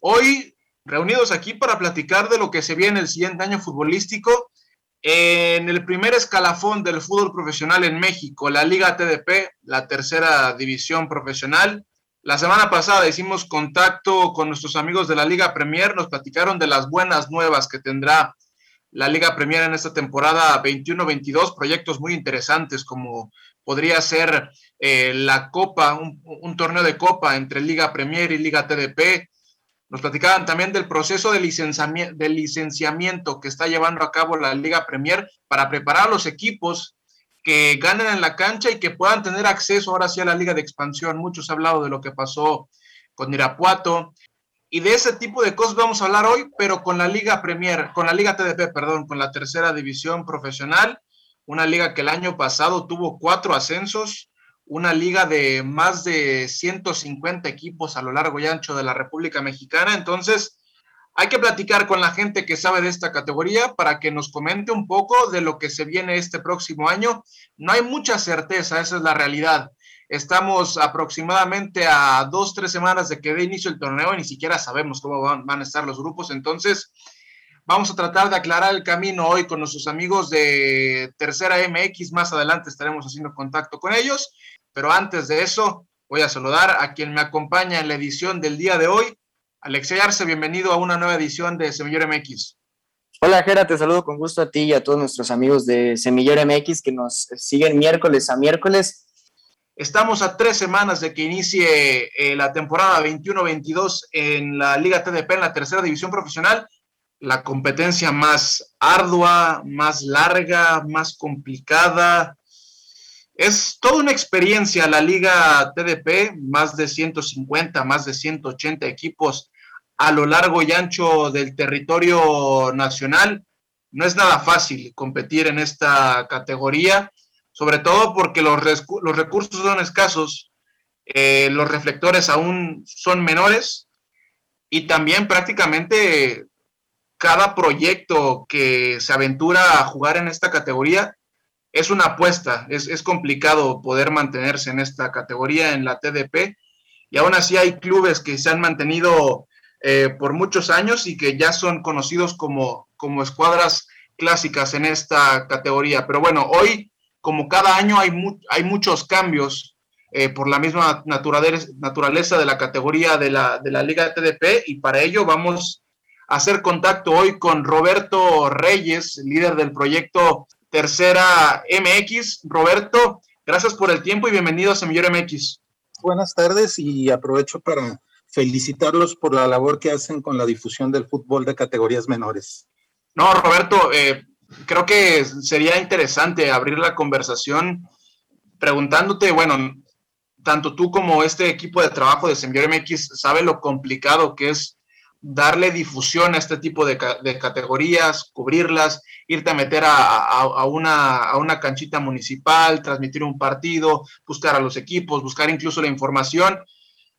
Hoy reunidos aquí para platicar de lo que se viene el siguiente año futbolístico en el primer escalafón del fútbol profesional en México, la Liga TDP, la tercera división profesional. La semana pasada hicimos contacto con nuestros amigos de la Liga Premier, nos platicaron de las buenas nuevas que tendrá la Liga Premier en esta temporada 21-22, proyectos muy interesantes como podría ser eh, la Copa, un, torneo de Copa entre Liga Premier y Liga TDP. Nos platicaban también del proceso de licenciamiento, que está llevando a cabo la Liga Premier para preparar a los equipos que ganen en la cancha y que puedan tener acceso ahora sí a la Liga de Expansión. Muchos han hablado de lo que pasó con Irapuato. Y de ese tipo de cosas vamos a hablar hoy, pero con la Liga Premier, con la Liga TDP, perdón, con la tercera división profesional una liga que el año pasado tuvo cuatro ascensos, una liga de más de 150 equipos a lo largo y ancho de la República Mexicana. Entonces, hay que platicar con la gente que sabe de esta categoría para que nos comente un poco de lo que se viene este próximo año. No hay mucha certeza, esa es la realidad. Estamos aproximadamente a dos, tres semanas de que dé inicio el torneo y ni siquiera sabemos cómo van, van a estar los grupos. Entonces, Vamos a tratar de aclarar el camino hoy con nuestros amigos de Tercera MX. Más adelante estaremos haciendo contacto con ellos. Pero antes de eso, voy a saludar a quien me acompaña en la edición del día de hoy. Alexey Arce, bienvenido a una nueva edición de Semillero MX. Hola, Jera, te saludo con gusto a ti y a todos nuestros amigos de Semillero MX que nos siguen miércoles a miércoles. Estamos a tres semanas de que inicie eh, la temporada 21-22 en la Liga TDP, en la tercera división profesional la competencia más ardua, más larga, más complicada. Es toda una experiencia la liga TDP, más de 150, más de 180 equipos a lo largo y ancho del territorio nacional. No es nada fácil competir en esta categoría, sobre todo porque los, recursos son escasos, eh, los reflectores aún son menores y también prácticamente cada proyecto que se aventura a jugar en esta categoría es una apuesta, es, complicado poder mantenerse en esta categoría, en la TDP, y aún así hay clubes que se han mantenido eh, por muchos años y que ya son conocidos como, como escuadras clásicas en esta categoría. Pero bueno, hoy, como cada año, hay, hay muchos cambios eh, por la misma naturaleza de la categoría de la, de la Liga TDP, y para ello vamos hacer contacto hoy con Roberto Reyes, líder del proyecto Tercera MX. Roberto, gracias por el tiempo y bienvenido a Semillero MX. Buenas tardes y aprovecho para felicitarlos por la labor que hacen con la difusión del fútbol de categorías menores. No, Roberto, eh, creo que sería interesante abrir la conversación preguntándote, bueno, tanto tú como este equipo de trabajo de Semillero MX sabe lo complicado que es darle difusión a este tipo de, categorías, cubrirlas, irte a meter a, una, canchita municipal, transmitir un partido, buscar a los equipos, buscar incluso la información.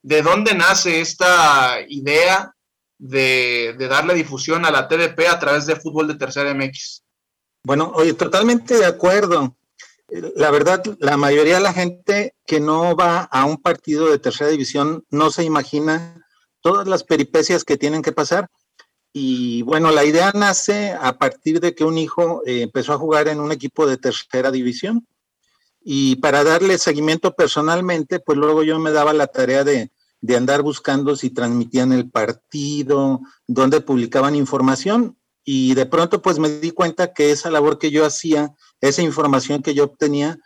¿De dónde nace esta idea de, darle difusión a la TDP a través de fútbol de tercera MX? Bueno, oye, totalmente de acuerdo. La verdad, la mayoría de la gente que no va a un partido de tercera división no se imagina todas las peripecias que tienen que pasar. Y bueno, la idea nace a partir de que un hijo eh, empezó a jugar en un equipo de tercera división. Y para darle seguimiento personalmente, pues luego yo me daba la tarea de, de andar buscando si transmitían el partido, dónde publicaban información. Y de pronto pues me di cuenta que esa labor que yo hacía, esa información que yo obtenía,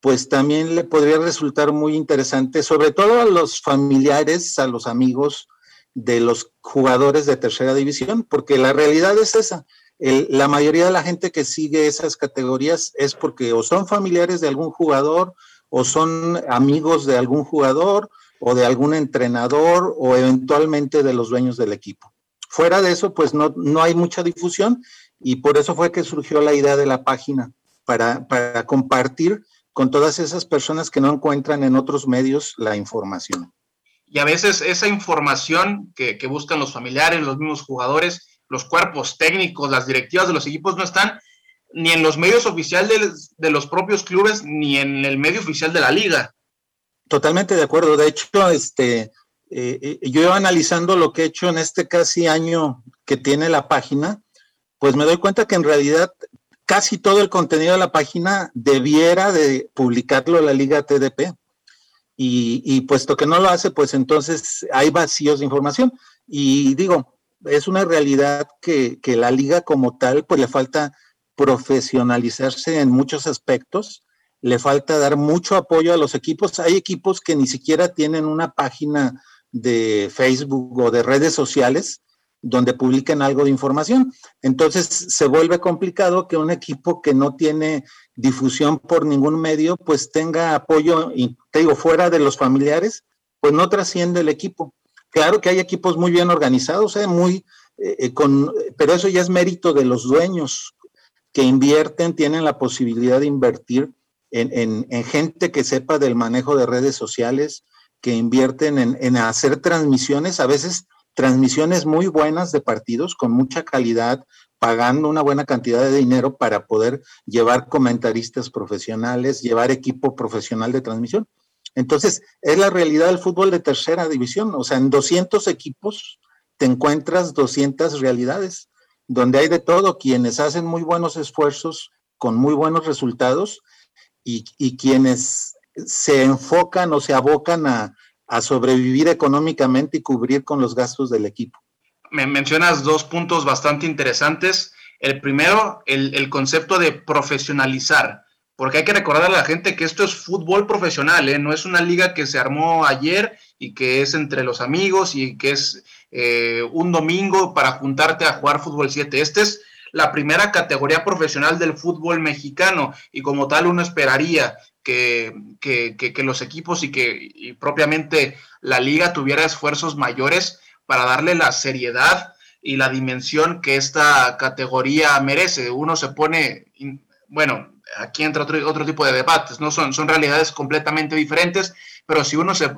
pues también le podría resultar muy interesante, sobre todo a los familiares, a los amigos, de los jugadores de tercera división, porque la realidad es esa. la mayoría de la gente que sigue esas categorías es porque o son familiares de algún jugador, o son amigos de algún jugador, o de algún entrenador o eventualmente de los dueños del equipo. Fuera de eso, pues no, no hay mucha difusión y por eso fue que surgió la idea de la página, para, para compartir con todas esas personas que no encuentran en otros medios la información. Y a veces esa información que, buscan los familiares, los mismos jugadores, los cuerpos técnicos, las directivas de los equipos no están ni en los medios oficiales de, los propios clubes, ni en el medio oficial de la liga. Totalmente de acuerdo. De hecho, este, eh, eh, yo analizando lo que he hecho en este casi año que tiene la página, pues me doy cuenta que en realidad casi todo el contenido de la página debiera de publicarlo la liga TDP. Y, puesto que no lo hace, pues entonces hay vacíos de información. Y digo, es una realidad que, que la liga como tal, pues le falta profesionalizarse en muchos aspectos, le falta dar mucho apoyo a los equipos. Hay equipos que ni siquiera tienen una página de Facebook o de redes sociales donde publiquen algo de información. Entonces se vuelve complicado que un equipo que no tiene difusión por ningún medio, pues tenga apoyo, y te digo, fuera de los familiares, pues no trasciende el equipo. Claro que hay equipos muy bien organizados, ¿eh? muy, eh, eh, con, pero eso ya es mérito de los dueños que invierten, tienen la posibilidad de invertir en, gente que sepa del manejo de redes sociales, que invierten en, en hacer transmisiones, a veces transmisiones muy buenas de partidos con mucha calidad, pagando una buena cantidad de dinero para poder llevar comentaristas profesionales, llevar equipo profesional de transmisión. Entonces, es la realidad del fútbol de tercera división. O sea, en 200 equipos te encuentras 200 realidades donde hay de todo, quienes hacen muy buenos esfuerzos con muy buenos resultados y, quienes se enfocan o se abocan a, sobrevivir económicamente y cubrir con los gastos del equipo. Me mencionas dos puntos bastante interesantes. El primero, el, concepto de profesionalizar, porque hay que recordar a la gente que esto es fútbol profesional, ¿eh? no es una liga que se armó ayer y que es entre los amigos y que es eh, un domingo para juntarte a jugar fútbol 7. Esta es la primera categoría profesional del fútbol mexicano y como tal uno esperaría que, los equipos y que propiamente la liga tuviera esfuerzos mayores para darle la seriedad y la dimensión que esta categoría merece. Uno se pone, bueno, aquí entra otro, otro tipo de debates, ¿no? Son, son realidades completamente diferentes, pero si uno se,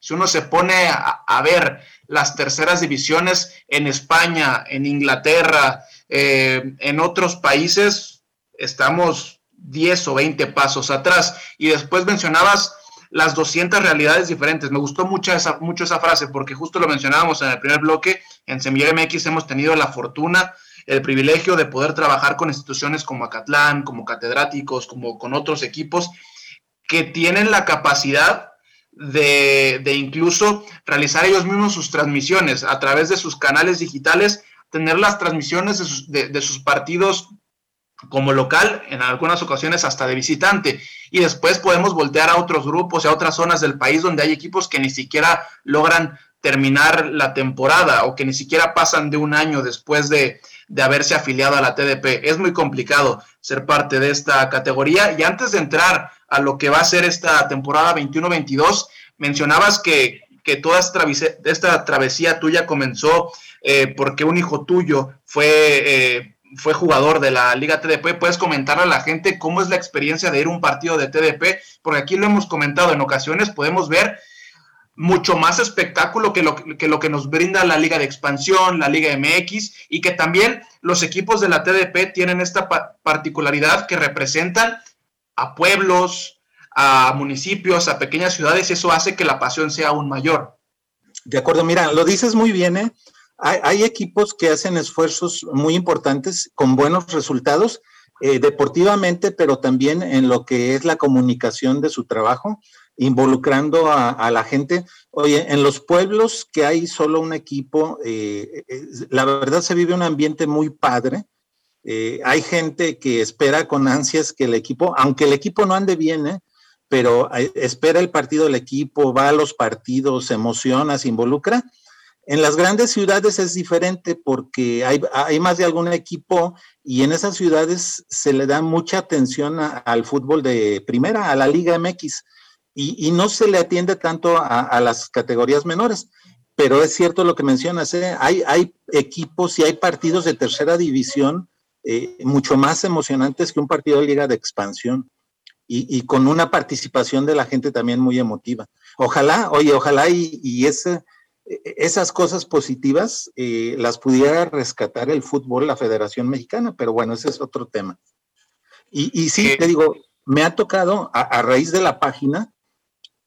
si uno se pone a, ver las terceras divisiones en España, en Inglaterra, eh, en otros países, estamos 10 o 20 pasos atrás. Y después mencionabas las 200 realidades diferentes. Me gustó mucho esa, mucho esa frase porque justo lo mencionábamos en el primer bloque. En Semillero MX hemos tenido la fortuna, el privilegio de poder trabajar con instituciones como Acatlán, como catedráticos, como con otros equipos que tienen la capacidad de, incluso realizar ellos mismos sus transmisiones a través de sus canales digitales, tener las transmisiones de sus, partidos como local, en algunas ocasiones hasta de visitante. Y después podemos voltear a otros grupos y a otras zonas del país donde hay equipos que ni siquiera logran terminar la temporada o que ni siquiera pasan de un año después de, de, haberse afiliado a la TDP. Es muy complicado ser parte de esta categoría. Y antes de entrar a lo que va a ser esta temporada 21-22. Mencionabas que, toda esta travesía, tuya comenzó eh, porque un hijo tuyo fue, eh, fue jugador de la Liga TDP. ¿Puedes comentar a la gente cómo es la experiencia de ir a un partido de TDP? Porque aquí lo hemos comentado en ocasiones, podemos ver mucho más espectáculo que lo, que lo que nos brinda la Liga de Expansión, la Liga MX, y que también los equipos de la TDP tienen esta particularidad que representan a pueblos, a municipios, a pequeñas ciudades, y eso hace que la pasión sea aún mayor. De acuerdo, mira, lo dices muy bien, ¿eh? Hay, equipos que hacen esfuerzos muy importantes con buenos resultados eh, deportivamente, pero también en lo que es la comunicación de su trabajo, involucrando a, la gente. Oye, en los pueblos que hay solo un equipo, eh, la verdad se vive un ambiente muy padre eh, hay gente que espera con ansias que el equipo, aunque el equipo no ande bien, ¿eh? pero espera el partido del equipo, va a los partidos, se emociona, se involucra. En las grandes ciudades es diferente porque hay, más de algún equipo y en esas ciudades se le da mucha atención al fútbol de primera, a la Liga MX. y, no se le atiende tanto a, las categorías menores. Pero es cierto lo que mencionas, ¿eh? hay, hay equipos y hay partidos de tercera división eh, mucho más emocionantes que un partido de liga de expansión y, con una participación de la gente también muy emotiva. Ojalá, oye, ojalá y, y ese, esas cosas positivas eh, las pudiera rescatar el fútbol, la Federación Mexicana, pero bueno, ese es otro tema. Y, y sí, te digo, me ha tocado, a, raíz de la página,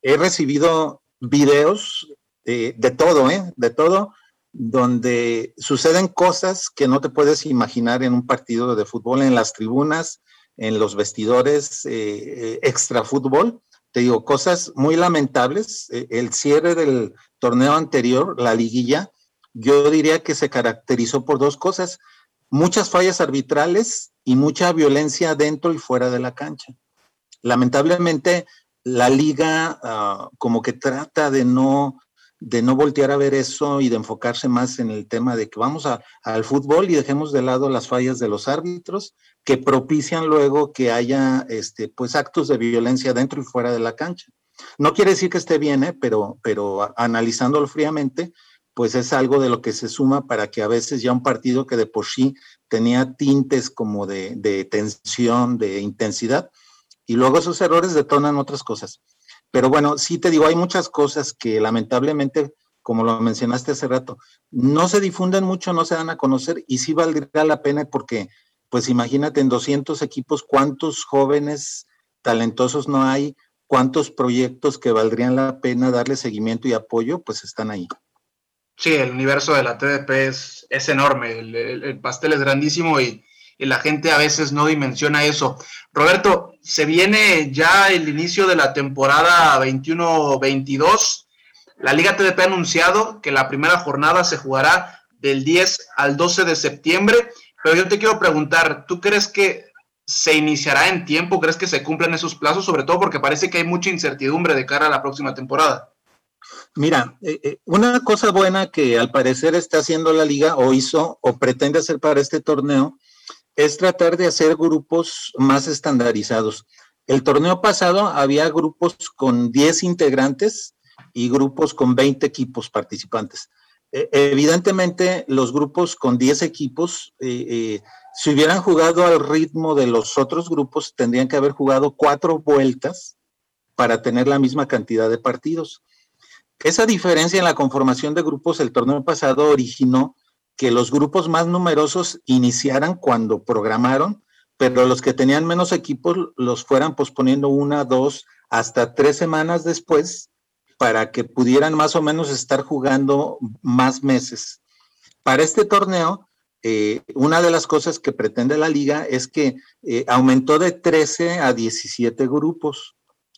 he recibido videos de, de todo, ¿eh? De todo, donde suceden cosas que no te puedes imaginar en un partido de fútbol, en las tribunas, en los vestidores, eh, eh extra fútbol. Te digo, cosas muy lamentables. Eh, el cierre del torneo anterior, la liguilla, yo diría que se caracterizó por dos cosas, muchas fallas arbitrales y mucha violencia dentro y fuera de la cancha. Lamentablemente, la liga ah, como que trata de no de no voltear a ver eso y de enfocarse más en el tema de que vamos al fútbol y dejemos de lado las fallas de los árbitros que propician luego que haya este, pues actos de violencia dentro y fuera de la cancha. No quiere decir que esté bien, ¿eh? pero, pero analizándolo fríamente, pues es algo de lo que se suma para que a veces ya un partido que de por sí tenía tintes como de, de tensión, de intensidad, y luego esos errores detonan otras cosas. Pero bueno, sí te digo, hay muchas cosas que lamentablemente, como lo mencionaste hace rato, no se difunden mucho, no se dan a conocer y sí valdría la pena porque, pues imagínate, en 200 equipos, ¿cuántos jóvenes talentosos no hay? ¿Cuántos proyectos que valdrían la pena darle seguimiento y apoyo? Pues están ahí. Sí, el universo de la TDP es, enorme, el pastel es grandísimo y y la gente a veces no dimensiona eso. Roberto, se viene ya el inicio de la temporada 21-22. La Liga TDP ha anunciado que la primera jornada se jugará del 10 al 12 de septiembre, pero yo te quiero preguntar, ¿tú crees que se iniciará en tiempo? ¿Crees que se cumplan esos plazos? Sobre todo porque parece que hay mucha incertidumbre de cara a la próxima temporada. Mira, eh, eh, una cosa buena que al parecer está haciendo la liga o hizo o pretende hacer para este torneo es tratar de hacer grupos más estandarizados. El torneo pasado había grupos con 10 integrantes y grupos con 20 equipos participantes. E, evidentemente, los grupos con 10 equipos, eh, eh, si hubieran jugado al ritmo de los otros grupos, tendrían que haber jugado cuatro vueltas para tener la misma cantidad de partidos. Esa diferencia en la conformación de grupos el torneo pasado originó que los grupos más numerosos iniciaran cuando programaron, pero los que tenían menos equipos los fueran posponiendo una, dos, hasta tres semanas después para que pudieran más o menos estar jugando más meses. Para este torneo, eh, una de las cosas que pretende la liga es que eh, aumentó de 13 a 17 grupos.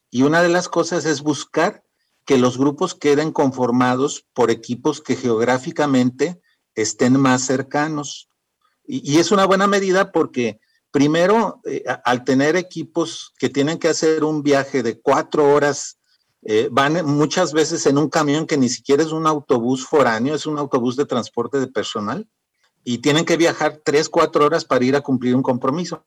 Y una de las cosas es buscar que los grupos queden conformados por equipos que geográficamente estén más cercanos. Y, es una buena medida porque primero, eh, al tener equipos que tienen que hacer un viaje de cuatro horas, eh, van muchas veces en un camión que ni siquiera es un autobús foráneo, es un autobús de transporte de personal, y tienen que viajar tres, cuatro horas para ir a cumplir un compromiso.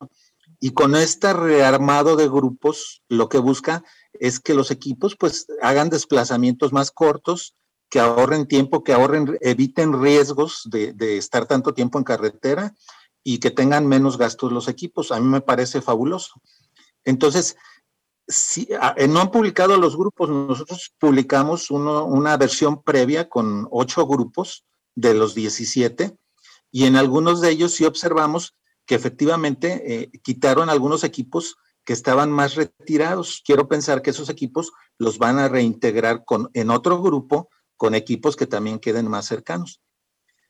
Y con este rearmado de grupos, lo que busca es que los equipos pues hagan desplazamientos más cortos, que ahorren tiempo, que ahorren, eviten riesgos de, estar tanto tiempo en carretera y que tengan menos gastos los equipos. A mí me parece fabuloso. Entonces, si, eh, no han publicado los grupos, nosotros publicamos una versión previa con ocho grupos de los 17 y en algunos de ellos sí observamos que efectivamente eh, quitaron algunos equipos que estaban más retirados. Quiero pensar que esos equipos los van a reintegrar en otro grupo con equipos que también queden más cercanos.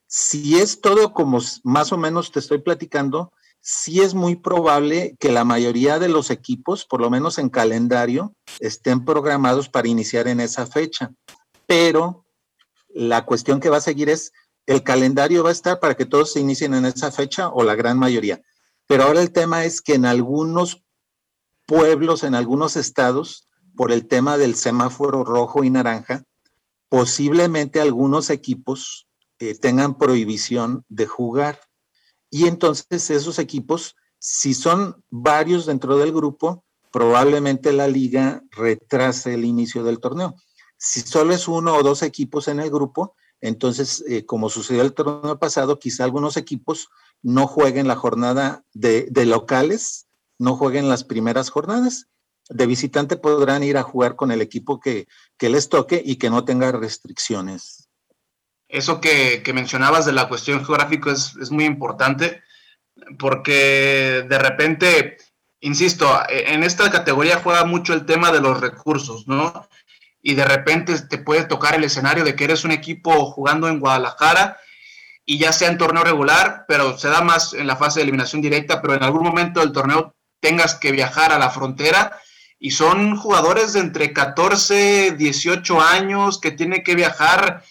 Si es todo como más o menos te estoy platicando, sí es muy probable que la mayoría de los equipos, por lo menos en calendario, estén programados para iniciar en esa fecha. Pero la cuestión que va a seguir es, el calendario va a estar para que todos se inicien en esa fecha o la gran mayoría. Pero ahora el tema es que en algunos pueblos, en algunos estados, por el tema del semáforo rojo y naranja, posiblemente algunos equipos eh, tengan prohibición de jugar. Y entonces esos equipos, si son varios dentro del grupo, probablemente la liga retrase el inicio del torneo. Si solo es uno o dos equipos en el grupo, entonces, eh, como sucedió el torneo pasado, quizá algunos equipos no jueguen la jornada de, locales, no jueguen las primeras jornadas. De visitante podrán ir a jugar con el equipo que, les toque y que no tenga restricciones. Eso que, mencionabas de la cuestión geográfica es, es, muy importante porque de repente, insisto, en esta categoría juega mucho el tema de los recursos, ¿no? y de repente te puede tocar el escenario de que eres un equipo jugando en Guadalajara y ya sea en torneo regular, pero se da más en la fase de eliminación directa, pero en algún momento del torneo tengas que viajar a la frontera y son jugadores de entre 14, 18 años que tienen que viajar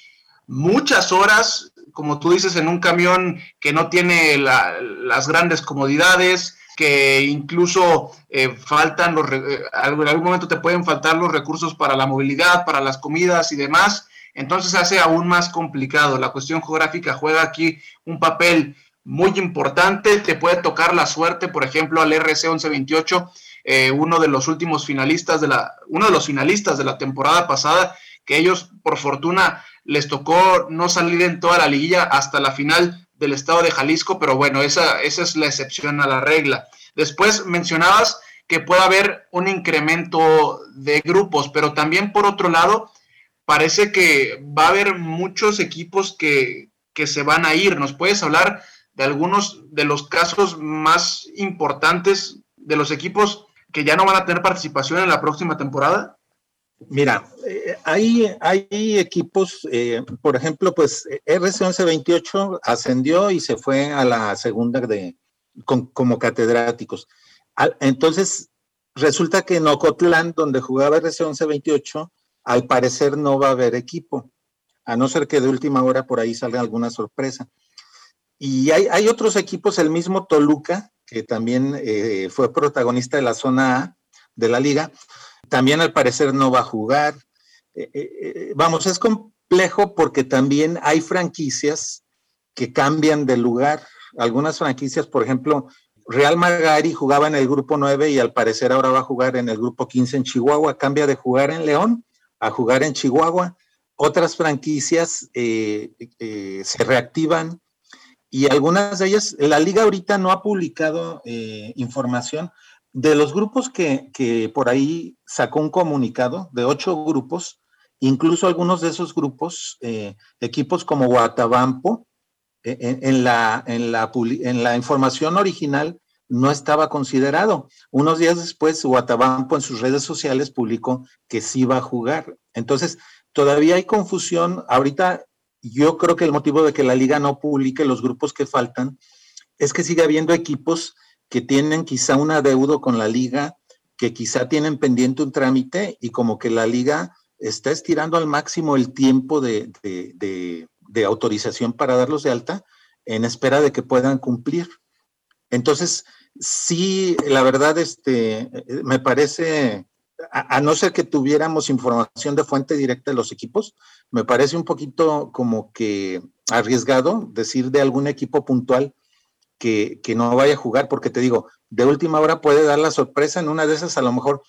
muchas horas, como tú dices, en un camión que no tiene las grandes comodidades, que incluso eh, faltan los, eh, en algún momento te pueden faltar los recursos para la movilidad, para las comidas y demás. Entonces hace aún más complicado. La cuestión geográfica juega aquí un papel muy importante. Te puede tocar la suerte, por ejemplo, al RC 1128, eh, uno de los últimos finalistas de la, uno de los finalistas de la temporada pasada, que ellos, por fortuna, les tocó no salir en toda la liguilla hasta la final del estado de Jalisco, pero bueno, esa, esa es la excepción a la regla. Después mencionabas que puede haber un incremento de grupos, pero también por otro lado, parece que va a haber muchos equipos que, que se van a ir. ¿Nos puedes hablar de algunos de los casos más importantes de los equipos que ya no van a tener participación en la próxima temporada? Mira, eh, hay, hay equipos, eh, por ejemplo, pues RC1128 ascendió y se fue a la segunda de, como catedráticos. entonces, resulta que en Ocotlán, donde jugaba RC1128, al parecer no va a haber equipo, a no ser que de última hora por ahí salga alguna sorpresa. Y hay, hay otros equipos, el mismo Toluca, que también eh, fue protagonista de la zona A de la liga, también al parecer no va a jugar. Eh, eh, eh, vamos, es complejo porque también hay franquicias que cambian de lugar. Algunas franquicias, por ejemplo, Real Magari jugaba en el grupo 9 y al parecer ahora va a jugar en el grupo 15 en Chihuahua. Cambia de jugar en León a jugar en Chihuahua. Otras franquicias se reactivan y algunas de ellas, la liga ahorita no ha publicado información, de los grupos que, por ahí sacó un comunicado, de ocho grupos, incluso algunos de esos grupos, eh, equipos como Guatabampo, eh, en, la, en, la, en la información original no estaba considerado. Unos días después, Guatabampo en sus redes sociales publicó que sí iba a jugar. Entonces, todavía hay confusión. Ahorita yo creo que el motivo de que la liga no publique los grupos que faltan es que sigue habiendo equipos que tienen quizá un adeudo con la liga, que quizá tienen pendiente un trámite y como que la liga está estirando al máximo el tiempo de, autorización para darlos de alta en espera de que puedan cumplir. Entonces, sí, la verdad, este, me parece, a, no ser que tuviéramos información de fuente directa de los equipos, me parece un poquito como que arriesgado decir de algún equipo puntual que, no vaya a jugar, porque te digo, de última hora puede dar la sorpresa, en una de esas a lo mejor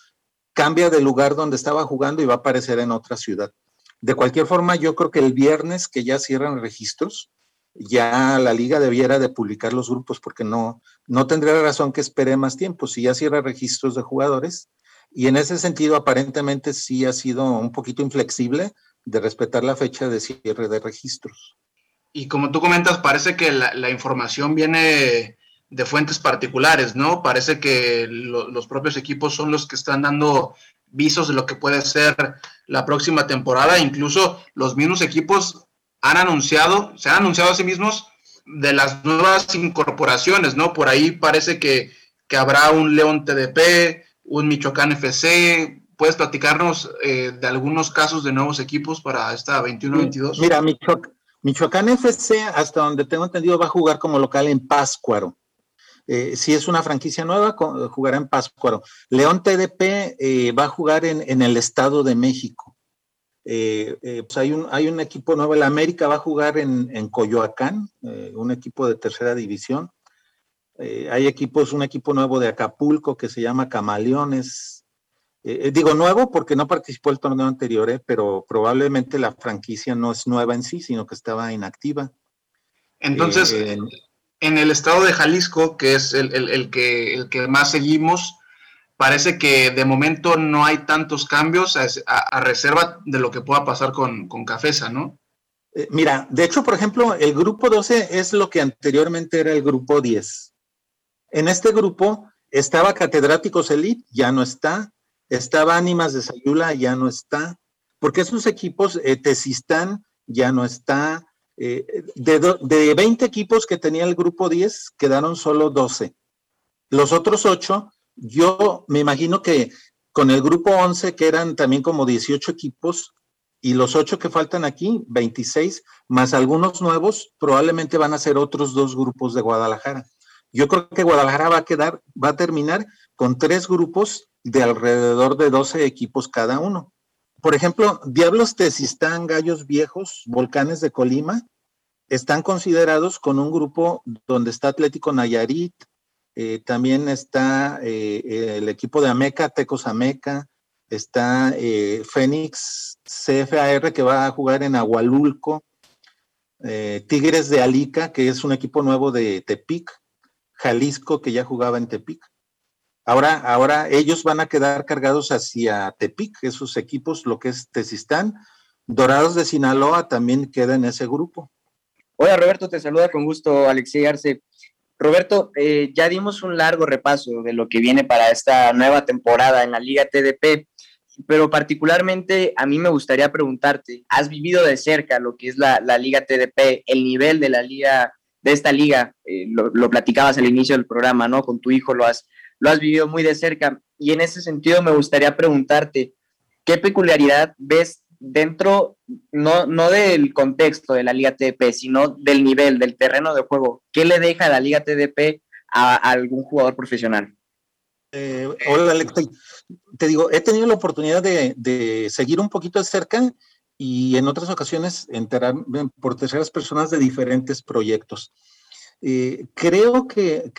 cambia de lugar donde estaba jugando y va a aparecer en otra ciudad. De cualquier forma, yo creo que el viernes que ya cierran registros, ya la liga debiera de publicar los grupos porque no, no tendría razón que espere más tiempo si ya cierra registros de jugadores. Y en ese sentido, aparentemente sí ha sido un poquito inflexible de respetar la fecha de cierre de registros. Y como tú comentas, parece que la, información viene de fuentes particulares, ¿no? Parece que los propios equipos son los que están dando visos de lo que puede ser la próxima temporada. Incluso los mismos equipos han anunciado, se han anunciado a sí mismos de las nuevas incorporaciones, ¿no? Por ahí parece que, habrá un León TDP, un Michoacán FC. ¿Puedes platicarnos eh, de algunos casos de nuevos equipos para esta 21-22? Mira, Michoacán Michoacán FC, hasta donde tengo entendido, va a jugar como local en Páscuaro. Eh, si es una franquicia nueva, jugará en Páscuaro. León TDP eh, va a jugar en, el Estado de México. Eh, pues hay, un, hay un equipo nuevo, el América va a jugar en, Coyoacán, un equipo de tercera división. Hay equipos, un equipo nuevo de Acapulco que se llama Camaleones. Eh, digo nuevo porque no participó el torneo anterior, pero probablemente la franquicia no es nueva en sí, sino que estaba inactiva. Entonces, en el estado de Jalisco, que es el, que, el que más seguimos, parece que de momento no hay tantos cambios a, reserva de lo que pueda pasar con, con Cafesa, ¿no? Eh, mira, de hecho, por ejemplo, el grupo 12 es lo que anteriormente era el grupo 10. En este grupo estaba Catedráticos Elite, ya no está. Estaba Ánimas de Sayula, ya no está. Porque esos equipos, eh, Tesistán, ya no está. Eh, de, de 20 equipos que tenía el grupo 10, quedaron solo 12. Los otros 8, yo me imagino que con el grupo 11, que eran también como 18 equipos, y los 8 que faltan aquí, 26, más algunos nuevos, probablemente van a ser otros dos grupos de Guadalajara. Yo creo que Guadalajara va a quedar, va a terminar con tres grupos de alrededor de 12 equipos cada uno. Por ejemplo, Diablos Tesistán, Gallos Viejos, Volcanes de Colima, están considerados con un grupo donde está Atlético Nayarit, eh, también está eh, el equipo de Ameca, Tecos Ameca, está eh, Fénix CFAR que va a jugar en Agualulco, Tigres de Alica, que es un equipo nuevo de Tepic, Jalisco, que ya jugaba en Tepic, Ahora, ahora ellos van a quedar cargados hacia Tepic, esos equipos, lo que es Tesistán. Dorados de Sinaloa también queda en ese grupo. Hola Roberto, te saluda con gusto Alexei Arce. Roberto, eh, ya dimos un largo repaso de lo que viene para esta nueva temporada en la Liga TDP, pero particularmente a mí me gustaría preguntarte, ¿has vivido de cerca lo que es la, Liga TDP, el nivel de la liga, de esta liga? Eh, lo, platicabas al inicio del programa, ¿no? Con tu hijo lo has, lo has vivido muy de cerca. Y en ese sentido me gustaría preguntarte, ¿qué peculiaridad ves dentro, no, no del contexto de la Liga TDP, sino del nivel, del terreno de juego? ¿Qué le deja la Liga TDP a, algún jugador profesional? Eh, hola, Alex. Te digo, he tenido la oportunidad de, de, seguir un poquito de cerca y en otras ocasiones enterarme por terceras personas de diferentes proyectos. Eh, creo que,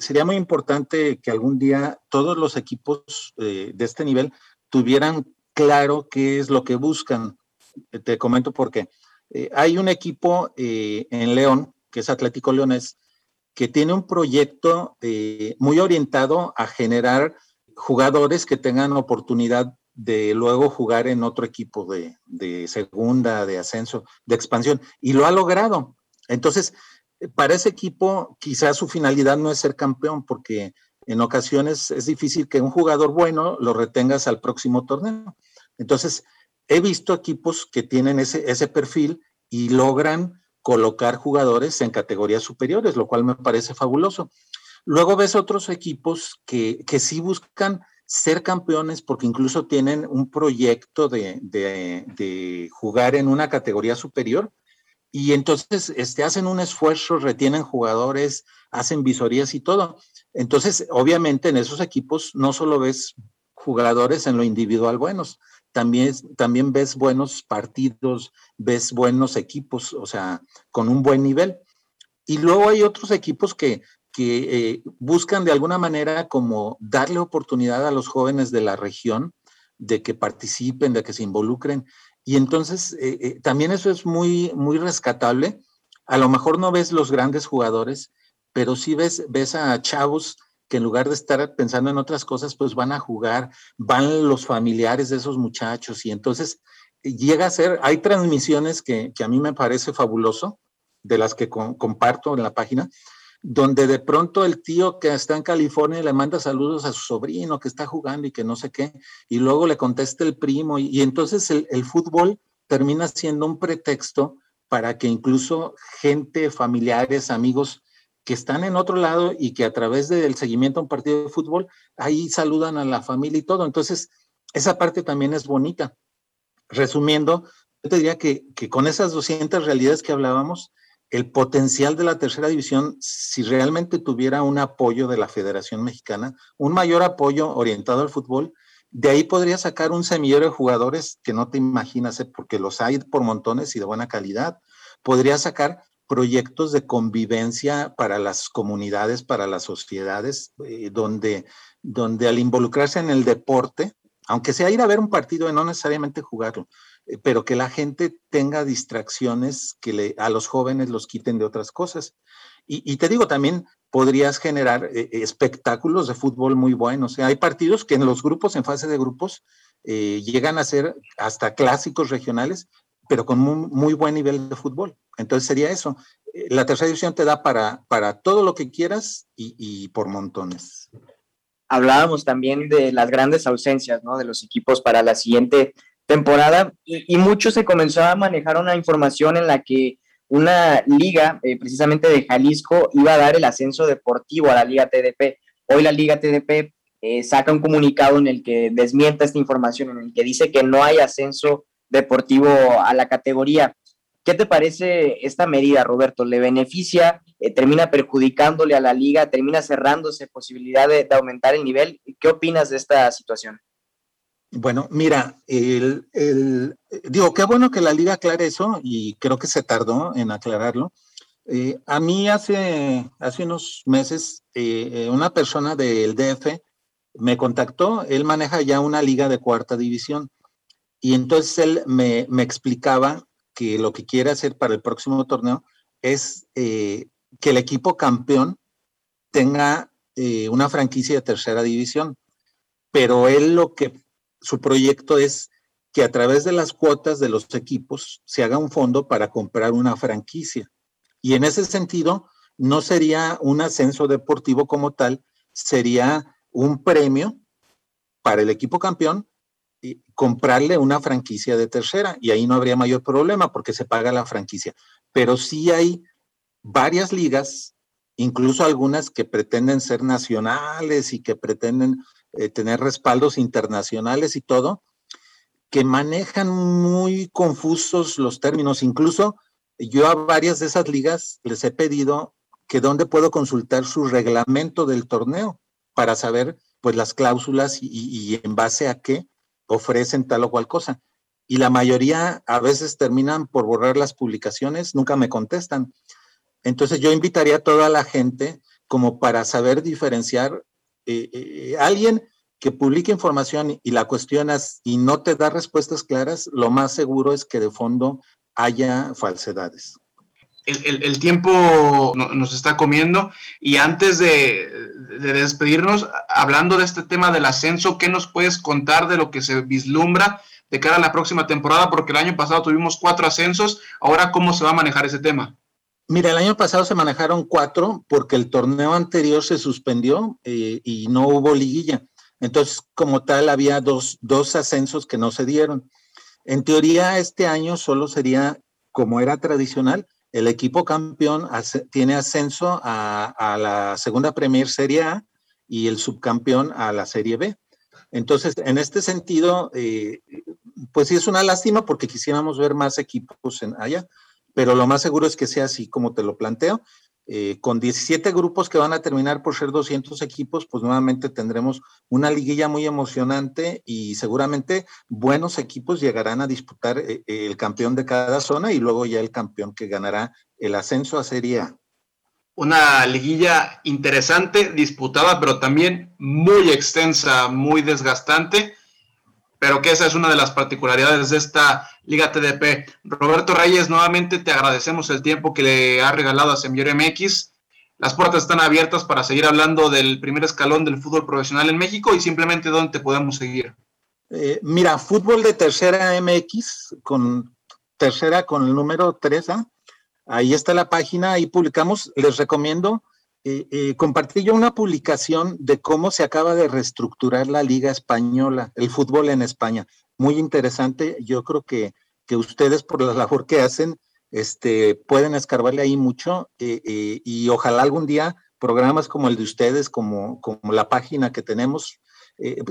sería muy importante que algún día todos los equipos eh, de este nivel tuvieran claro qué es lo que buscan. Eh, te comento por qué. hay un equipo en León, que es Atlético Leones, que tiene un proyecto muy orientado a generar jugadores que tengan oportunidad de luego jugar en otro equipo de, de segunda, de ascenso, de expansión, y lo ha logrado. Entonces, para ese equipo quizás su finalidad no es ser campeón, porque en ocasiones es difícil que un jugador bueno lo retengas al próximo torneo. Entonces, he visto equipos que tienen ese, ese perfil y logran colocar jugadores en categorías superiores, lo cual me parece fabuloso. Luego ves otros equipos que, que sí buscan ser campeones porque incluso tienen un proyecto de, de, de jugar en una categoría superior y entonces este, hacen un esfuerzo, retienen jugadores, hacen visorías y todo. Entonces, obviamente en esos equipos no solo ves jugadores en lo individual buenos, también, también ves buenos partidos, ves buenos equipos, o sea, con un buen nivel. Y luego hay otros equipos que, que eh, buscan de alguna manera como darle oportunidad a los jóvenes de la región de que participen, de que se involucren. Y entonces eh, eh, también eso es muy, muy rescatable. A lo mejor no ves los grandes jugadores, pero sí ves, ves a chavos que en lugar de estar pensando en otras cosas, pues van a jugar, van los familiares de esos muchachos y entonces eh, llega a ser, hay transmisiones que, que a mí me parece fabuloso, de las que comparto en la página, donde de pronto el tío que está en California le manda saludos a su sobrino que está jugando y que no sé qué, y luego le contesta el primo, y, entonces el, fútbol termina siendo un pretexto para que incluso gente, familiares, amigos que están en otro lado y que a través del seguimiento a un partido de fútbol, ahí saludan a la familia y todo. Entonces, esa parte también es bonita. Resumiendo, yo te diría que, que con esas 200 realidades que hablábamos, el potencial de la tercera división, si realmente tuviera un apoyo de la Federación Mexicana, un mayor apoyo orientado al fútbol, de ahí podría sacar un semillero de jugadores que no te imaginas, ¿eh? porque los hay por montones y de buena calidad. Podría sacar proyectos de convivencia para las comunidades, para las sociedades, eh, donde, donde al involucrarse en el deporte, aunque sea ir a ver un partido y no necesariamente jugarlo, pero que la gente tenga distracciones que le, a los jóvenes los quiten de otras cosas. Y, te digo, también podrías generar eh, espectáculos de fútbol muy buenos. O sea, hay partidos que en los grupos, en fase de grupos, llegan a ser hasta clásicos regionales, pero con muy, buen nivel de fútbol. Entonces sería eso. Eh, la tercera división te da para, para todo lo que quieras y, por montones. Hablábamos también de las grandes ausencias ¿no? de los equipos para la siguiente temporada y, mucho se comenzó a manejar una información en la que una liga, eh, precisamente de Jalisco, iba a dar el ascenso deportivo a la Liga TDP. Hoy la Liga TDP eh, saca un comunicado en el que desmienta esta información, en el que dice que no hay ascenso deportivo a la categoría. ¿Qué te parece esta medida, Roberto? ¿Le beneficia? Eh, ¿Termina perjudicándole a la liga? ¿Termina cerrándose posibilidad de, aumentar el nivel? ¿Qué opinas de esta situación? Bueno, mira, el, digo, qué bueno que la liga aclare eso y creo que se tardó en aclararlo. Eh, a mí hace, hace unos meses eh, una persona del DF me contactó, él maneja ya una liga de cuarta división y entonces él me, explicaba que lo que quiere hacer para el próximo torneo es eh, que el equipo campeón tenga eh, una franquicia de tercera división. Pero él lo que, su proyecto es que a través de las cuotas de los equipos se haga un fondo para comprar una franquicia. Y en ese sentido, no sería un ascenso deportivo como tal, sería un premio para el equipo campeón comprarle una franquicia de tercera y ahí no habría mayor problema porque se paga la franquicia. Pero sí hay varias ligas, incluso algunas que pretenden ser nacionales y que pretenden eh, tener respaldos internacionales y todo, que manejan muy confusos los términos. Incluso yo a varias de esas ligas les he pedido que dónde puedo consultar su reglamento del torneo para saber pues las cláusulas y en base a qué ofrecen tal o cual cosa. Y la mayoría a veces terminan por borrar las publicaciones, nunca me contestan. Entonces yo invitaría a toda la gente como para saber diferenciar eh, eh, alguien que publique información y la cuestionas y no te da respuestas claras, lo más seguro es que de fondo haya falsedades. El, tiempo nos está comiendo y antes de, despedirnos, hablando de este tema del ascenso, ¿qué nos puedes contar de lo que se vislumbra de cara a la próxima temporada? Porque el año pasado tuvimos cuatro ascensos, ahora ¿cómo se va a manejar ese tema? Mira, el año pasado se manejaron cuatro porque el torneo anterior se suspendió eh, y no hubo liguilla. Entonces, como tal, había dos, dos ascensos que no se dieron. En teoría, este año solo sería, como era tradicional, el equipo campeón tiene ascenso a, la segunda Premier Serie A y el subcampeón a la Serie B. Entonces, en este sentido, eh, pues sí es una lástima porque quisiéramos ver más equipos en allá, pero lo más seguro es que sea así como te lo planteo. Eh, con 17 grupos que van a terminar por ser 200 equipos, pues nuevamente tendremos una liguilla muy emocionante y seguramente buenos equipos llegarán a disputar eh, el campeón de cada zona y luego ya el campeón que ganará el ascenso a Serie A. Una liguilla interesante, disputada, pero también muy extensa, muy desgastante pero que esa es una de las particularidades de esta Liga TDP. Roberto Reyes, nuevamente te agradecemos el tiempo que le ha regalado a Semillero MX. Las puertas están abiertas para seguir hablando del primer escalón del fútbol profesional en México y simplemente dónde te podemos seguir. Eh, mira, fútbol de tercera MX, con tercera con el número 3, ¿ah? ahí está la página, ahí publicamos, les recomiendo eh, eh, compartí yo una publicación de cómo se acaba de reestructurar la Liga Española, el fútbol en España. Muy interesante. Yo creo que, que ustedes, por la labor que hacen, este, pueden escarbarle ahí mucho eh, eh, y ojalá algún día programas como el de ustedes, como, como la página que tenemos,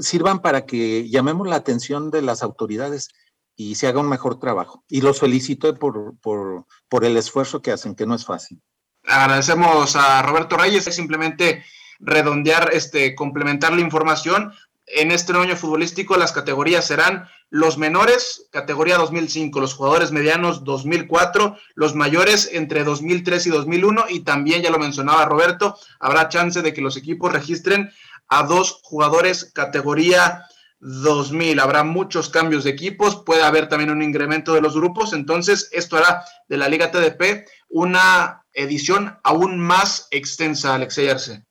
sirvan para que llamemos la atención de las autoridades y se haga un mejor trabajo. Y los felicito por, por, por el esfuerzo que hacen, que no es fácil agradecemos a Roberto Reyes, es simplemente redondear, este, complementar la información. en este año futbolístico las categorías serán los menores, categoría 2005, los jugadores medianos 2004, los mayores entre 2003 y 2001 y también, ya lo mencionaba Roberto, habrá chance de que los equipos registren a dos jugadores categoría 2000. Habrá muchos cambios de equipos, puede haber también un incremento de los grupos, entonces esto hará de la Liga TDP una edición aún más extensa, Alexei Arce.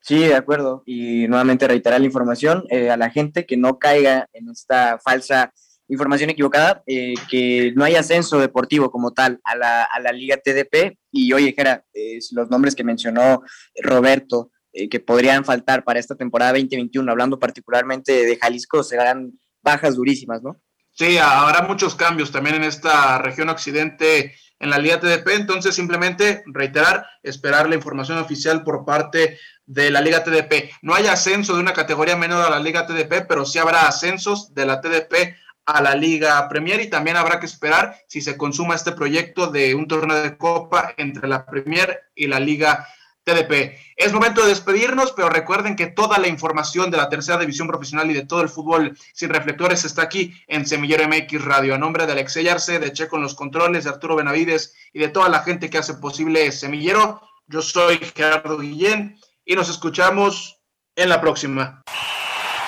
Sí, de acuerdo. Y nuevamente reiterar la información eh, a la gente que no caiga en esta falsa información equivocada, eh, que no hay ascenso deportivo como tal a la, a la Liga TDP. Y oye, Jera, los nombres que mencionó Roberto, que podrían faltar para esta temporada 2021, hablando particularmente de Jalisco, serán bajas durísimas, ¿no? Sí, habrá muchos cambios también en esta región occidente en la Liga TDP, entonces simplemente reiterar, esperar la información oficial por parte de la Liga TDP. No hay ascenso de una categoría menor a la Liga TDP, pero sí habrá ascensos de la TDP a la Liga Premier y también habrá que esperar si se consuma este proyecto de un torneo de copa entre la Premier y la Liga TDP. Es momento de despedirnos, pero recuerden que toda la información de la tercera división profesional y de todo el fútbol sin reflectores está aquí en Semillero MX Radio. A nombre de Alexey Arce, de Che con los controles, de Arturo Benavides y de toda la gente que hace posible Semillero, yo soy Gerardo Guillén y nos escuchamos en la próxima.